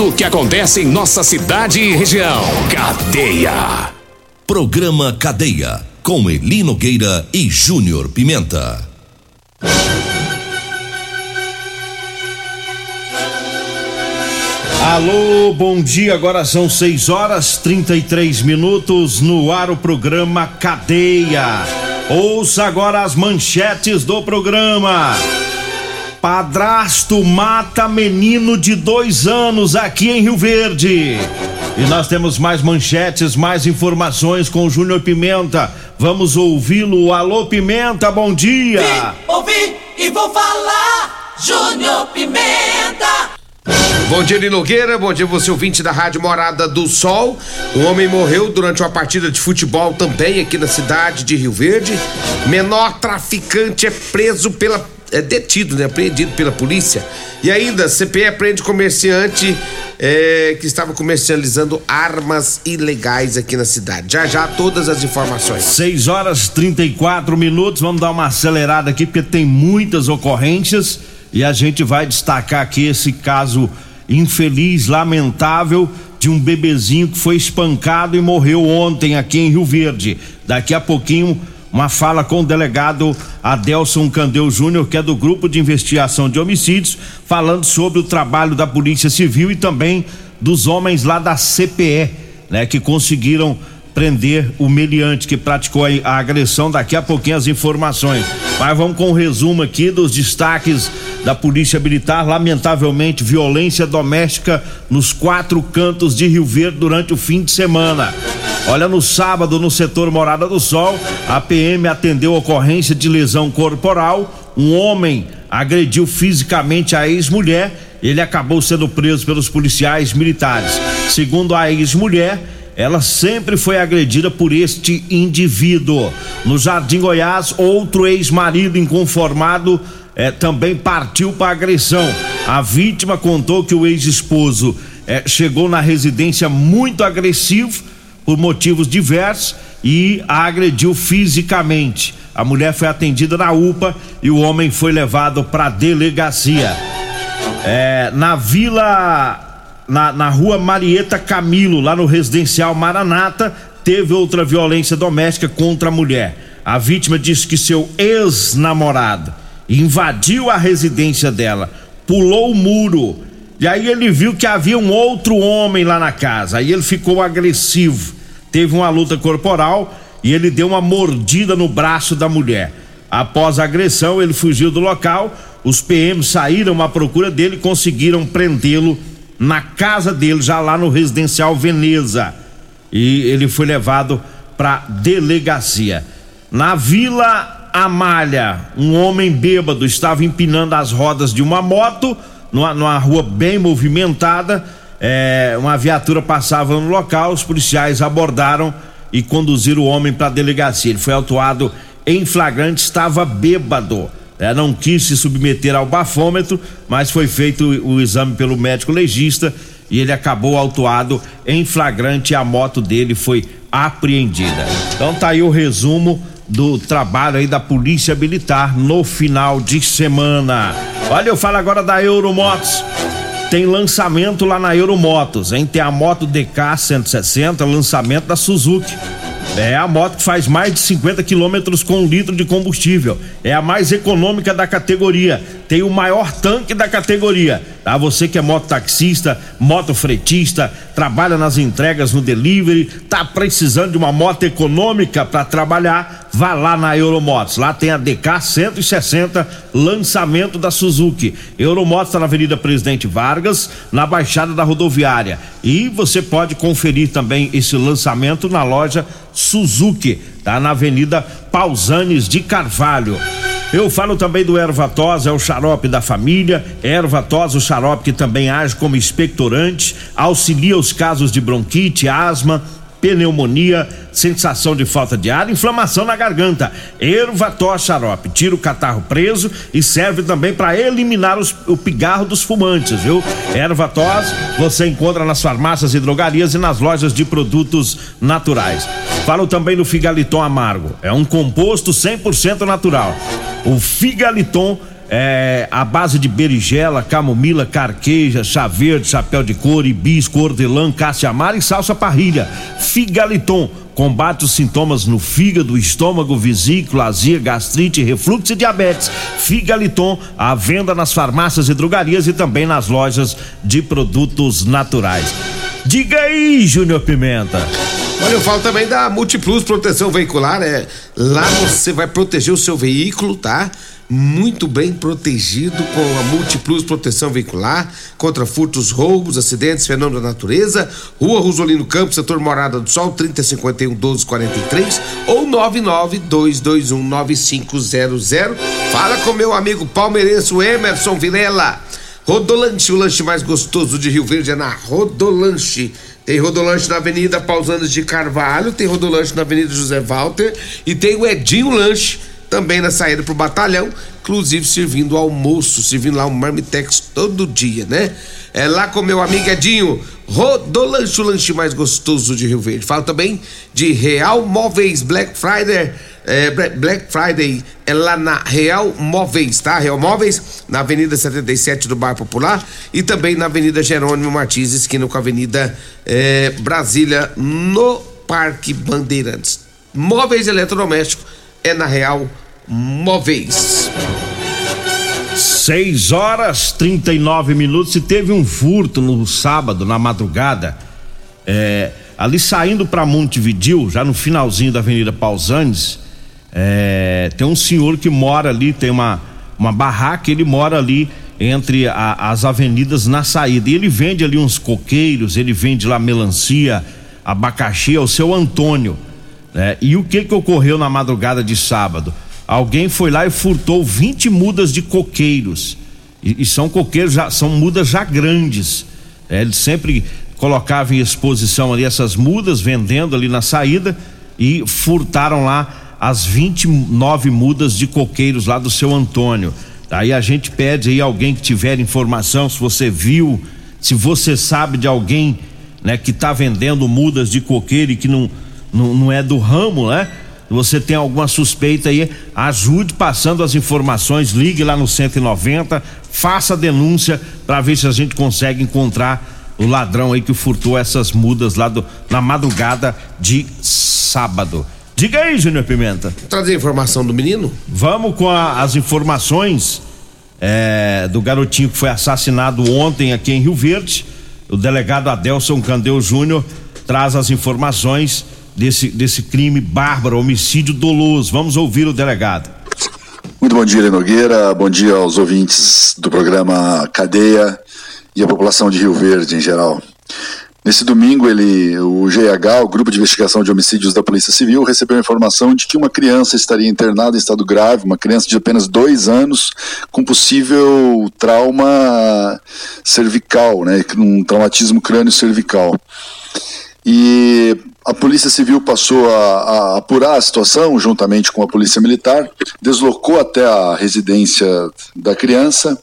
o que acontece em nossa cidade e região. Cadeia. Programa Cadeia. Com Elino Gueira e Júnior Pimenta. Alô, bom dia. Agora são 6 horas 33 minutos no ar o programa Cadeia. Ouça agora as manchetes do programa. Padrasto mata menino de dois anos aqui em Rio Verde. E nós temos mais manchetes, mais informações com o Júnior Pimenta. Vamos ouvi-lo. Alô, Pimenta, bom dia. Vim, ouvi e vou falar. Júnior Pimenta. Bom dia, Nogueira. Bom dia, você ouvinte da Rádio Morada do Sol. Um homem morreu durante uma partida de futebol também aqui na cidade de Rio Verde. Menor traficante é preso pela. É detido, né? Apreendido pela polícia. E ainda, CPE prende comerciante é, que estava comercializando armas ilegais aqui na cidade. Já já todas as informações. 6 horas 34 minutos. Vamos dar uma acelerada aqui porque tem muitas ocorrências e a gente vai destacar aqui esse caso infeliz, lamentável de um bebezinho que foi espancado e morreu ontem aqui em Rio Verde. Daqui a pouquinho uma fala com o delegado Adelson Candeu Júnior, que é do grupo de investigação de homicídios, falando sobre o trabalho da Polícia Civil e também dos homens lá da CPE, né, que conseguiram prender o meliante que praticou a agressão. Daqui a pouquinho as informações. Mas vamos com um resumo aqui dos destaques da Polícia Militar. Lamentavelmente, violência doméstica nos quatro cantos de Rio Verde durante o fim de semana. Olha, no sábado, no setor Morada do Sol, a PM atendeu ocorrência de lesão corporal. Um homem agrediu fisicamente a ex-mulher. Ele acabou sendo preso pelos policiais militares. Segundo a ex-mulher, ela sempre foi agredida por este indivíduo. No Jardim Goiás, outro ex-marido inconformado eh, também partiu para agressão. A vítima contou que o ex-esposo eh, chegou na residência muito agressivo por motivos diversos e a agrediu fisicamente. A mulher foi atendida na UPA e o homem foi levado para delegacia. É, na Vila na, na rua Marieta Camilo, lá no residencial Maranata, teve outra violência doméstica contra a mulher. A vítima disse que seu ex-namorado invadiu a residência dela, pulou o muro, e aí ele viu que havia um outro homem lá na casa. Aí ele ficou agressivo, teve uma luta corporal e ele deu uma mordida no braço da mulher. Após a agressão, ele fugiu do local. Os PMs saíram à procura dele e conseguiram prendê-lo na casa dele, já lá no residencial Veneza. E ele foi levado para delegacia. Na Vila Amália, um homem bêbado estava empinando as rodas de uma moto numa, numa rua bem movimentada. É, uma viatura passava no local, os policiais abordaram e conduziram o homem para a delegacia. Ele foi autuado em flagrante, estava bêbado é, não quis se submeter ao bafômetro, mas foi feito o, o exame pelo médico legista e ele acabou autuado em flagrante a moto dele foi apreendida. Então tá aí o resumo do trabalho aí da Polícia Militar no final de semana. Olha, eu falo agora da Euromotos. Tem lançamento lá na Euromotos, hein? Tem a moto DK 160, lançamento da Suzuki. É a moto que faz mais de 50 quilômetros com um litro de combustível. É a mais econômica da categoria. Tem o maior tanque da categoria. Tá? Você que é mototaxista, motofretista, trabalha nas entregas no delivery, tá precisando de uma moto econômica para trabalhar, vá lá na Euromotos. Lá tem a DK 160, lançamento da Suzuki. Euromotos está na Avenida Presidente Vargas, na Baixada da Rodoviária. E você pode conferir também esse lançamento na loja Suzuki, tá na Avenida Pausanes de Carvalho. Eu falo também do Ervatos, é o xarope da família. Ervatos, o xarope que também age como expectorante, auxilia os casos de bronquite, asma, pneumonia, sensação de falta de ar, inflamação na garganta. Ervatos xarope tira o catarro preso e serve também para eliminar os, o pigarro dos fumantes, viu? Ervatos você encontra nas farmácias e drogarias e nas lojas de produtos naturais. Falo também do Figaliton amargo. É um composto 100% natural. O Figaliton é, a base de berigela, camomila, carqueja, chá verde, chapéu de couro, hibisco, hortelã, caça-amara e salsa parrilha. Figaliton combate os sintomas no fígado, estômago, vesícula, azia, gastrite, refluxo e diabetes. Figaliton, à venda nas farmácias e drogarias e também nas lojas de produtos naturais. Diga aí, Júnior Pimenta. Olha, eu falo também da Multiplus Proteção Veicular, é lá você vai proteger o seu veículo, tá? muito bem protegido com a Multiplus Proteção Veicular contra furtos, roubos, acidentes, fenômenos da natureza. Rua Rosolino Campos, setor Morada do Sol, 3051 1243 ou 99221 9500. Fala com meu amigo palmeirense Emerson Vilela. Rodolanche, o lanche mais gostoso de Rio Verde é na Rodolanche. Tem Rodolanche na Avenida Pausanes de Carvalho, tem Rodolanche na Avenida José Walter e tem o Edinho Lanche também na saída pro batalhão, inclusive servindo almoço, servindo lá um marmitex todo dia, né? É lá com meu amigo Edinho, Rodolanche, o lanche mais gostoso de Rio Verde. Fala também de Real Móveis Black Friday, é, Black Friday é lá na Real Móveis, tá? Real Móveis, na Avenida 77 do Bar Popular e também na Avenida Jerônimo Martins, esquina com a Avenida é, Brasília, no Parque Bandeirantes. Móveis eletrodomésticos é na Real Móveis Móveis. 6 horas 39 minutos. E teve um furto no sábado, na madrugada, é, ali saindo para Montevidil, já no finalzinho da Avenida Pausanes. É, tem um senhor que mora ali, tem uma, uma barraca, ele mora ali entre a, as avenidas na saída. E ele vende ali uns coqueiros, ele vende lá melancia, abacaxi, é o seu Antônio. Né? E o que que ocorreu na madrugada de sábado? alguém foi lá e furtou 20 mudas de coqueiros. E, e são coqueiros, já, são mudas já grandes. É, ele sempre colocava em exposição ali essas mudas, vendendo ali na saída, e furtaram lá as 29 mudas de coqueiros lá do seu Antônio. Aí a gente pede aí alguém que tiver informação, se você viu, se você sabe de alguém né, que está vendendo mudas de coqueiro e que não, não, não é do ramo, né? você tem alguma suspeita aí, ajude passando as informações, ligue lá no 190, faça a denúncia para ver se a gente consegue encontrar o ladrão aí que furtou essas mudas lá do, na madrugada de sábado. Diga aí, Júnior Pimenta. Trazer informação do menino? Vamos com a, as informações é, do garotinho que foi assassinado ontem aqui em Rio Verde. O delegado Adelson Candeu Júnior traz as informações desse, desse crime bárbaro, homicídio doloso. Vamos ouvir o delegado. Muito bom dia, Nogueira. Bom dia aos ouvintes do programa Cadeia e a população de Rio Verde em geral. Nesse domingo, ele, o GH, o Grupo de Investigação de Homicídios da Polícia Civil, recebeu a informação de que uma criança estaria internada em estado grave, uma criança de apenas dois anos, com possível trauma cervical, né, um traumatismo crânio cervical. E a Polícia Civil passou a, a, apurar a situação juntamente com a Polícia Militar, deslocou até a residência da criança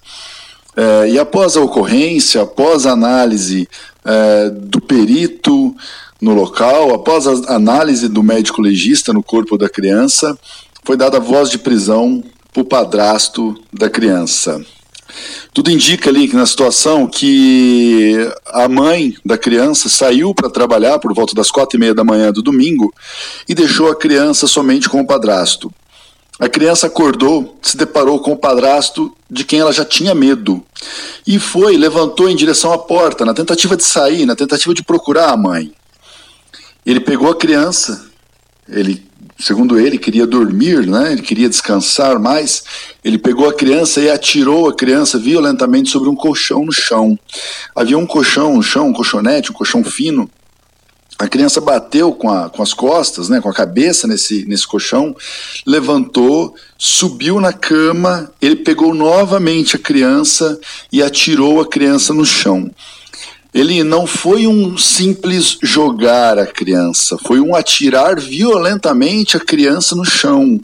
é, e após a ocorrência, após a análise é, do perito no local, após a análise do médico legista no corpo da criança, foi dada voz de prisão para o padrasto da criança. Tudo indica ali que na situação que a mãe da criança saiu para trabalhar por volta das quatro e meia da manhã do domingo e deixou a criança somente com o padrasto. A criança acordou, se deparou com o padrasto de quem ela já tinha medo e foi, levantou em direção à porta, na tentativa de sair, na tentativa de procurar a mãe. Ele pegou a criança, ele segundo ele, queria dormir, né? ele queria descansar mais. Ele pegou a criança e atirou a criança violentamente sobre um colchão no chão. Havia um colchão, um chão, um colchonete, um colchão fino, A criança bateu com, a, com as costas, né, com a cabeça nesse, nesse colchão, levantou, subiu na cama, ele pegou novamente a criança e atirou a criança no chão. Ele não foi um simples jogar a criança, foi um atirar violentamente a criança no chão.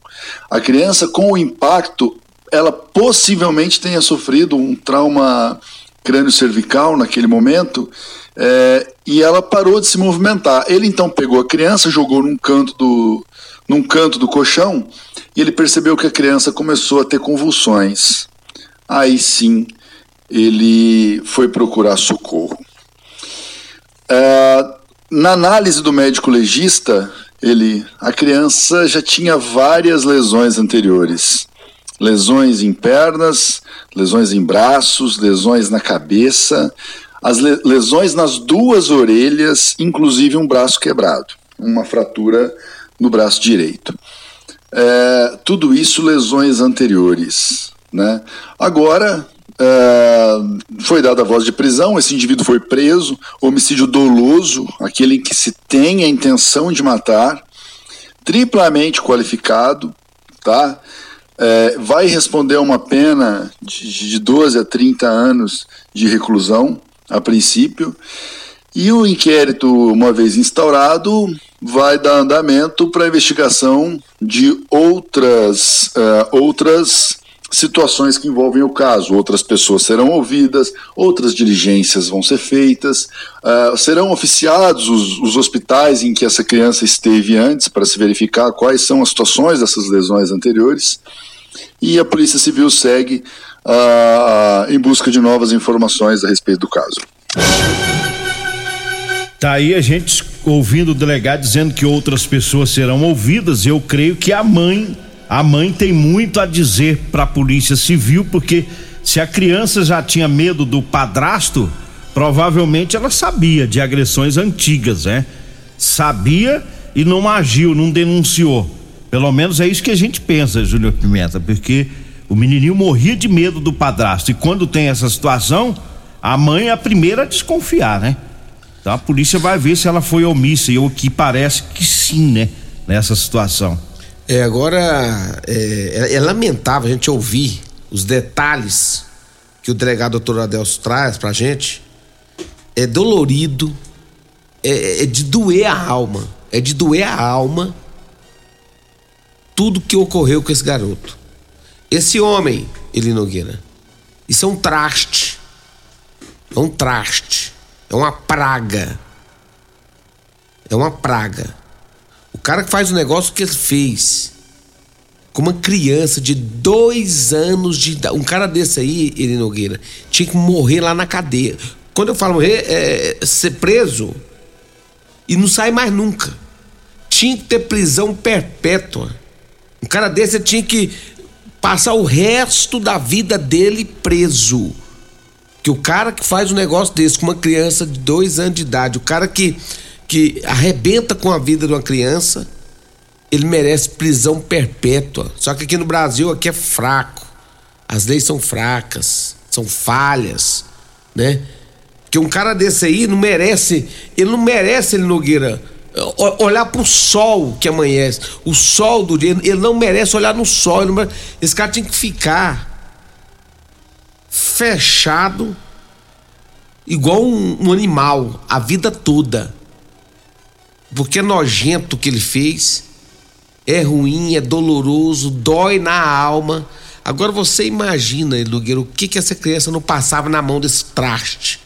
A criança, com o impacto, ela possivelmente tenha sofrido um trauma crânio cervical naquele momento é, e ela parou de se movimentar. Ele então pegou a criança, jogou num canto do, num canto do colchão e ele percebeu que a criança começou a ter convulsões. Aí sim ele foi procurar socorro. É, na análise do médico legista, ele, a criança já tinha várias lesões anteriores lesões em pernas, lesões em braços, lesões na cabeça, as lesões nas duas orelhas, inclusive um braço quebrado, uma fratura no braço direito. É, tudo isso lesões anteriores. Né? Agora, é, foi dada a voz de prisão, esse indivíduo foi preso, homicídio doloso, aquele em que se tem a intenção de matar, triplamente qualificado, tá? é, vai responder a uma pena de, de 12 a 30 anos de reclusão, a princípio, e o inquérito, uma vez instaurado, vai dar andamento para a investigação de outras, uh, outras situações que envolvem o caso. Outras pessoas serão ouvidas, outras diligências vão ser feitas, uh, serão oficiados os, os, hospitais em que essa criança esteve antes para se verificar quais são as situações dessas lesões anteriores. E a Polícia Civil segue uh, em busca de novas informações a respeito do caso. Tá aí a gente ouvindo o delegado dizendo que outras pessoas serão ouvidas. Eu creio que a mãe a mãe tem muito a dizer para a Polícia Civil, porque se a criança já tinha medo do padrasto, provavelmente ela sabia de agressões antigas, né? Sabia e não agiu, não denunciou. Pelo menos é isso que a gente pensa, Júnior Pimenta, porque o menininho morria de medo do padrasto e quando tem essa situação, a mãe é a primeira a desconfiar, né? Então a polícia vai ver se ela foi omissa e o que parece que sim, né? Nessa situação. É, agora é, é, é, lamentável a gente ouvir os detalhes que o delegado doutor Adelso traz pra gente. É dolorido, é, é de doer a alma. É de doer a alma tudo que ocorreu com esse garoto. Esse homem, ele Nogueira, isso é um traste. É um traste. É uma praga. É uma praga. O cara que faz o negócio que ele fez com uma criança de dois anos de idade. Um cara desse aí, ele Nogueira, tinha que morrer lá na cadeia. Quando eu falo morrer, é ser preso e não sai mais nunca. Tinha que ter prisão perpétua. Um cara desse tinha que passar o resto da vida dele preso. Que o cara que faz um negócio desse com uma criança de dois anos de idade, o cara que que arrebenta com a vida de uma criança, ele merece prisão perpétua. Só que aqui no Brasil aqui é fraco. As leis são fracas, são falhas, né? Que um cara desse aí não merece, ele não merece ele Nogueira olhar pro sol que amanhece, o sol do dia, ele não merece olhar no sol, merece, esse cara tem que ficar fechado igual um, um animal a vida toda porque é nojento o que ele fez, é ruim, é doloroso, dói na alma. Agora você imagina, Lugueiro, o que, que essa criança não passava na mão desse traste.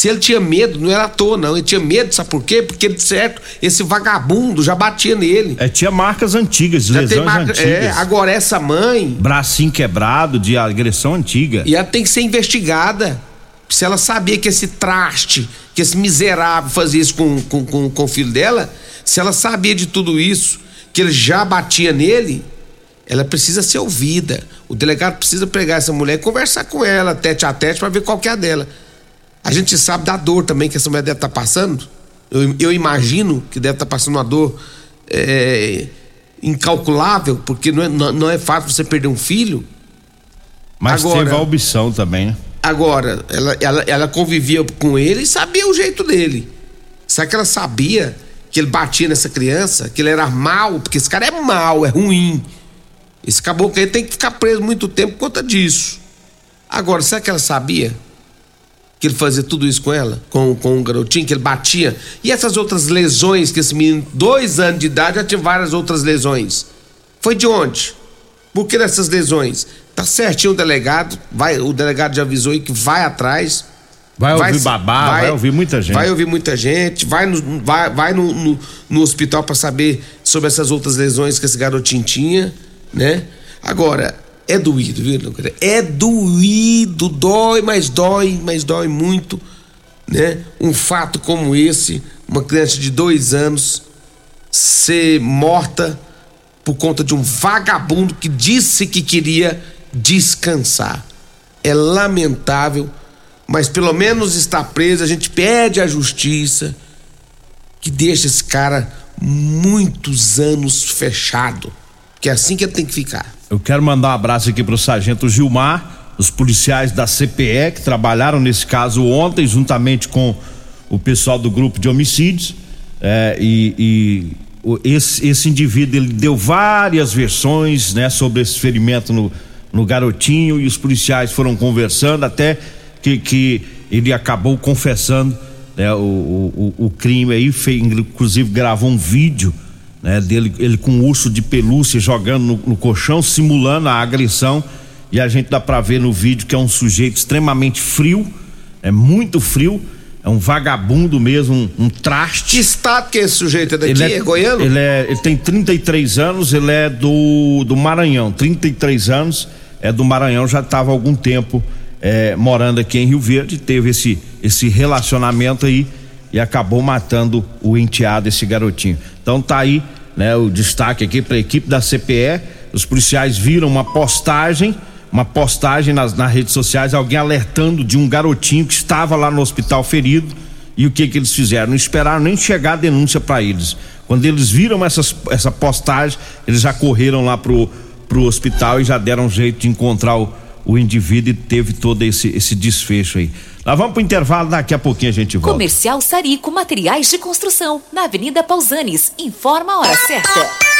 Se ele tinha medo, não era à toa, não. Ele tinha medo, sabe por quê? Porque, de certo, esse vagabundo já batia nele. É, tinha marcas antigas, já lesões marca, antigas. É, agora essa mãe. Bracinho quebrado de agressão antiga. E ela tem que ser investigada. Se ela sabia que esse traste que esse miserável fazia isso com, com, com, com o filho dela, se ela sabia de tudo isso, que ele já batia nele, ela precisa ser ouvida. O delegado precisa pegar essa mulher e conversar com ela, tete a tete, para ver qual que é a dela. A gente sabe da dor também que essa mulher deve estar tá passando. Eu, eu imagino que deve estar tá passando uma dor é, incalculável, porque não é, não, não é fácil você perder um filho. Mas Agora, teve a opção também, né? Agora, ela, ela, ela convivia com ele e sabia o jeito dele. Será que ela sabia que ele batia nessa criança? Que ele era mal? Porque esse cara é mal, é ruim. Esse caboclo aí tem que ficar preso muito tempo por conta disso. Agora, será que ela sabia que ele fazia tudo isso com ela? Com, com um garotinho, que ele batia? E essas outras lesões que esse menino, dois anos de idade, já tinha várias outras lesões. Foi de onde? Por que dessas lesões? Tá certinho o delegado, vai, o delegado já avisou aí que vai atrás. Vai ouvir babá, vai, vai, ouvir muita gente. Vai ouvir muita gente, vai no, vai, vai no, no, no hospital para saber sobre essas outras lesões que esse garotinho tinha, né? Agora, é doído, viu, É doído, dói, mas dói, mas dói muito, né? Um fato como esse, uma criança de dois anos ser morta por conta de um vagabundo que disse que queria descansar. É lamentável mas pelo menos está preso. A gente pede à justiça que deixe esse cara muitos anos fechado, que é assim que ele tem que ficar. Eu quero mandar um abraço aqui para o sargento Gilmar, os policiais da CPE que trabalharam nesse caso ontem, juntamente com o pessoal do grupo de homicídios. É, e, e esse, esse indivíduo ele deu várias versões né, sobre esse ferimento no, no garotinho e os policiais foram conversando até que, que ele acabou confessando né, o, o, o crime aí, fez, inclusive gravou um vídeo né, dele ele com um urso de pelúcia jogando no, no colchão, simulando a agressão. E a gente dá para ver no vídeo que é um sujeito extremamente frio, é muito frio, é um vagabundo mesmo, um, um traste. Que estado que esse sujeito é daqui? Ele é, é goiano? Ele, é, ele tem 33 anos, ele é do, do Maranhão, 33 anos, é do Maranhão, já estava há algum tempo é, morando aqui em Rio Verde, teve esse, esse relacionamento aí e acabou matando o enteado, esse garotinho. Então tá aí, né, o destaque aqui para a equipe da CPE. Os policiais viram uma postagem, uma postagem nas, nas redes sociais, alguém alertando de um garotinho que estava lá no hospital ferido. E o que que eles fizeram? Não esperaram nem chegar a denúncia para eles. Quando eles viram essas, essa postagem, eles já correram lá pro, pro hospital e já deram jeito de encontrar o, o indivíduo teve todo esse, esse desfecho aí. Lá vamos pro intervalo, daqui a pouquinho a gente volta. Comercial Sarico Materiais de Construção, na Avenida Pausanes. Informa a hora certa.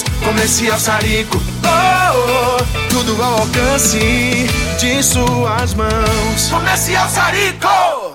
Comercial Sarico. Oh, oh, tudo ao alcance de suas mãos. Comercial Sarico.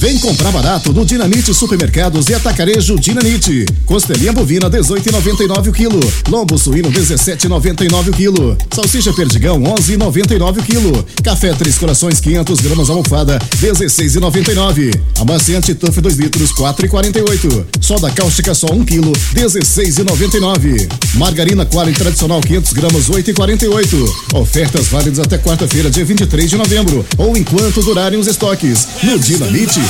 Vem comprar barato no Dinamite Supermercados e Atacarejo Dinamite. Costelinha bovina 18,99 o quilo. Lombo suíno 17,99 o quilo. Salsicha perdigão 11,99 o quilo. Café Três Corações 500 gramas almofada 16,99. Amaciante Tuff 2 litros 4,48. Soda cáustica só 1 quilo 16,99. Margarina Quali tradicional 500 gramas 8,48. Ofertas válidas até quarta-feira dia 23 de novembro ou enquanto durarem os estoques. No Dinamite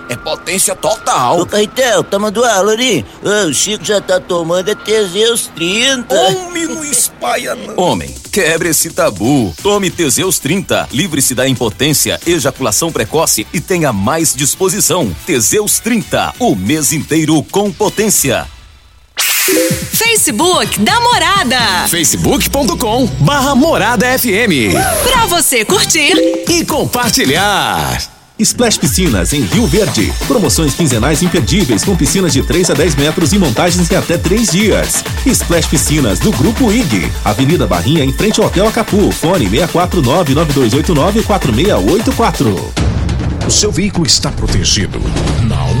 é potência total. Ô, Caetel, tá mandando? Ô, o Chico já tá tomando é Teseus 30. Homem, não espalha não. Homem, quebre esse tabu. Tome Teseus 30. Livre-se da impotência, ejaculação precoce e tenha mais disposição. Teseus 30. O mês inteiro com potência. Facebook da Morada. facebook.com barra Morada FM. Pra você curtir e compartilhar. Splash Piscinas em Rio Verde. Promoções quinzenais imperdíveis com piscinas de 3 a 10 metros e montagens em até 3 dias. Splash Piscinas do Grupo IG. Avenida Barrinha em frente ao Hotel Acapu. Fone 649 9289 4684. O seu veículo está protegido? Não?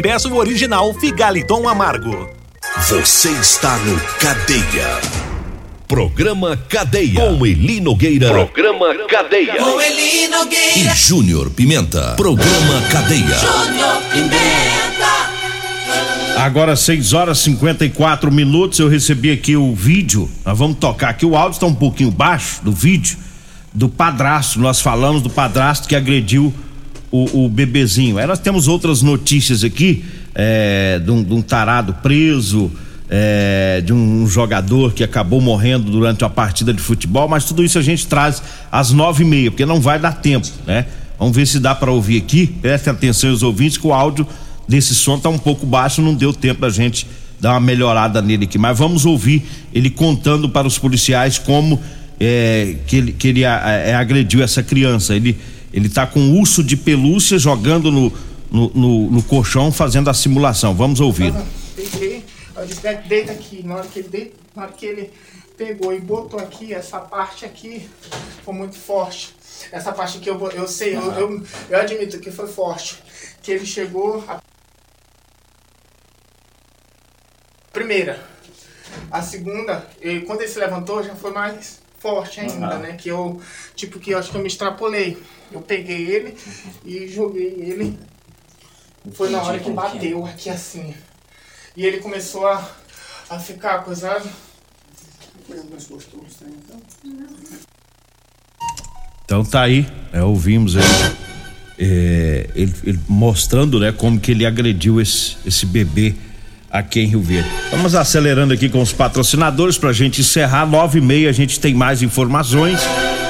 e peça o original Figaliton Amargo. Você está no Cadeia. Programa Cadeia. Com Eli Nogueira. Programa Cadeia. Com Eli Nogueira. E Júnior Pimenta. Programa Cadeia. Júnior Pimenta. Agora 6 horas e 54 minutos. Eu recebi aqui o vídeo. Nós vamos tocar aqui. O áudio está um pouquinho baixo do vídeo. Do padrasto. Nós falamos do padrasto que agrediu o, o bebezinho. Aí nós temos outras notícias aqui é, de, um, de, um, tarado preso, é, de um, jogador que acabou morrendo durante uma partida de futebol, mas tudo isso a gente traz às nove e meia, porque não vai dar tempo, né? Vamos ver se dá para ouvir aqui. Prestem atenção os ouvintes que o áudio desse som tá um pouco baixo, não deu tempo da gente dar uma melhorada nele aqui. Mas vamos ouvir ele contando para os policiais como é, que ele, que ele é, agrediu essa criança. Ele ele tá com urso de pelúcia jogando no, no, no, no colchão, fazendo a simulação. Vamos ouvir. Peguei, deita aqui. Na hora, que ele deita, na hora que ele pegou e botou aqui, essa parte aqui foi muito forte. Essa parte aqui eu, eu sei, eu, eu, eu admito que foi forte. Que ele chegou. A... Primeira. A segunda, ele, quando ele se levantou, já foi mais forte ainda, uhum. né? Que eu, tipo, que eu acho que eu me extrapolei. Eu peguei ele e joguei ele. Foi na hora que bateu aqui assim. E ele começou a, a ficar coisado. Então tá aí, né, ouvimos ele, é, ele, ele, mostrando né, como que ele agrediu esse, esse bebê aqui em Rio Verde. Vamos acelerando aqui com os patrocinadores para a gente encerrar. Nove e meia a gente tem mais informações.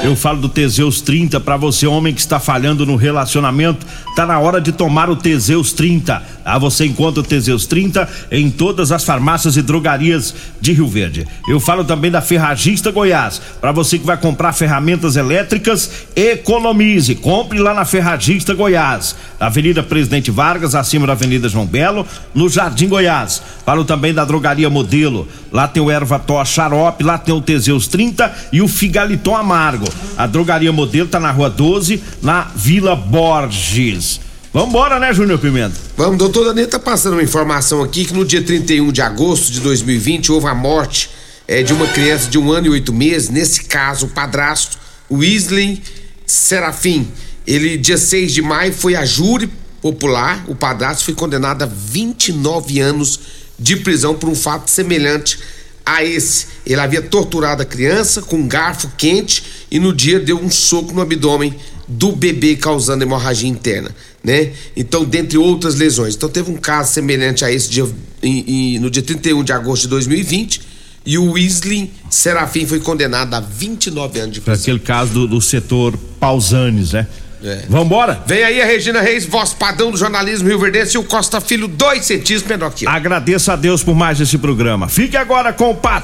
Eu falo do Teseus 30 para você, homem que está falhando no relacionamento. Tá na hora de tomar o Teseus 30. Ah, você encontra o Teseus 30 em todas as farmácias e drogarias de Rio Verde. Eu falo também da Ferragista Goiás. Para você que vai comprar ferramentas elétricas, economize. Compre lá na Ferragista Goiás. Avenida Presidente Vargas, acima da Avenida João Belo, no Jardim Goiás. Falo também da Drogaria Modelo. Lá tem o Erva Tó Xarope, lá tem o Teseus 30 e o Figaliton Amargo. A drogaria modelo tá na rua 12, na Vila Borges. Vambora, né, Júnior Pimenta? Vamos, doutor Danilo tá passando uma informação aqui que no dia 31 de agosto de 2020 houve a morte é, de uma criança de um ano e oito meses. Nesse caso, o padrasto, Weasley Serafim. Ele, dia 6 de maio, foi a júri popular. O padrasto foi condenado a 29 anos de prisão por um fato semelhante a esse. Ele havia torturado a criança com um garfo quente e no dia deu um soco no abdômen do bebê causando hemorragia interna, né? Então, dentre outras lesões. Então, teve um caso semelhante a esse dia, em- em- no dia 31 de agosto de 2020 e o Weasley Serafim foi condenado a 29 anos de Para aquele caso do, do setor Pausanes, né? É. Vambora? Vem aí a Regina Reis, voz padrão do jornalismo Rio Verdense e o Costa Filho, dois centímetros menor que eu. Agradeço a Deus por mais esse programa. Fique agora com o Pat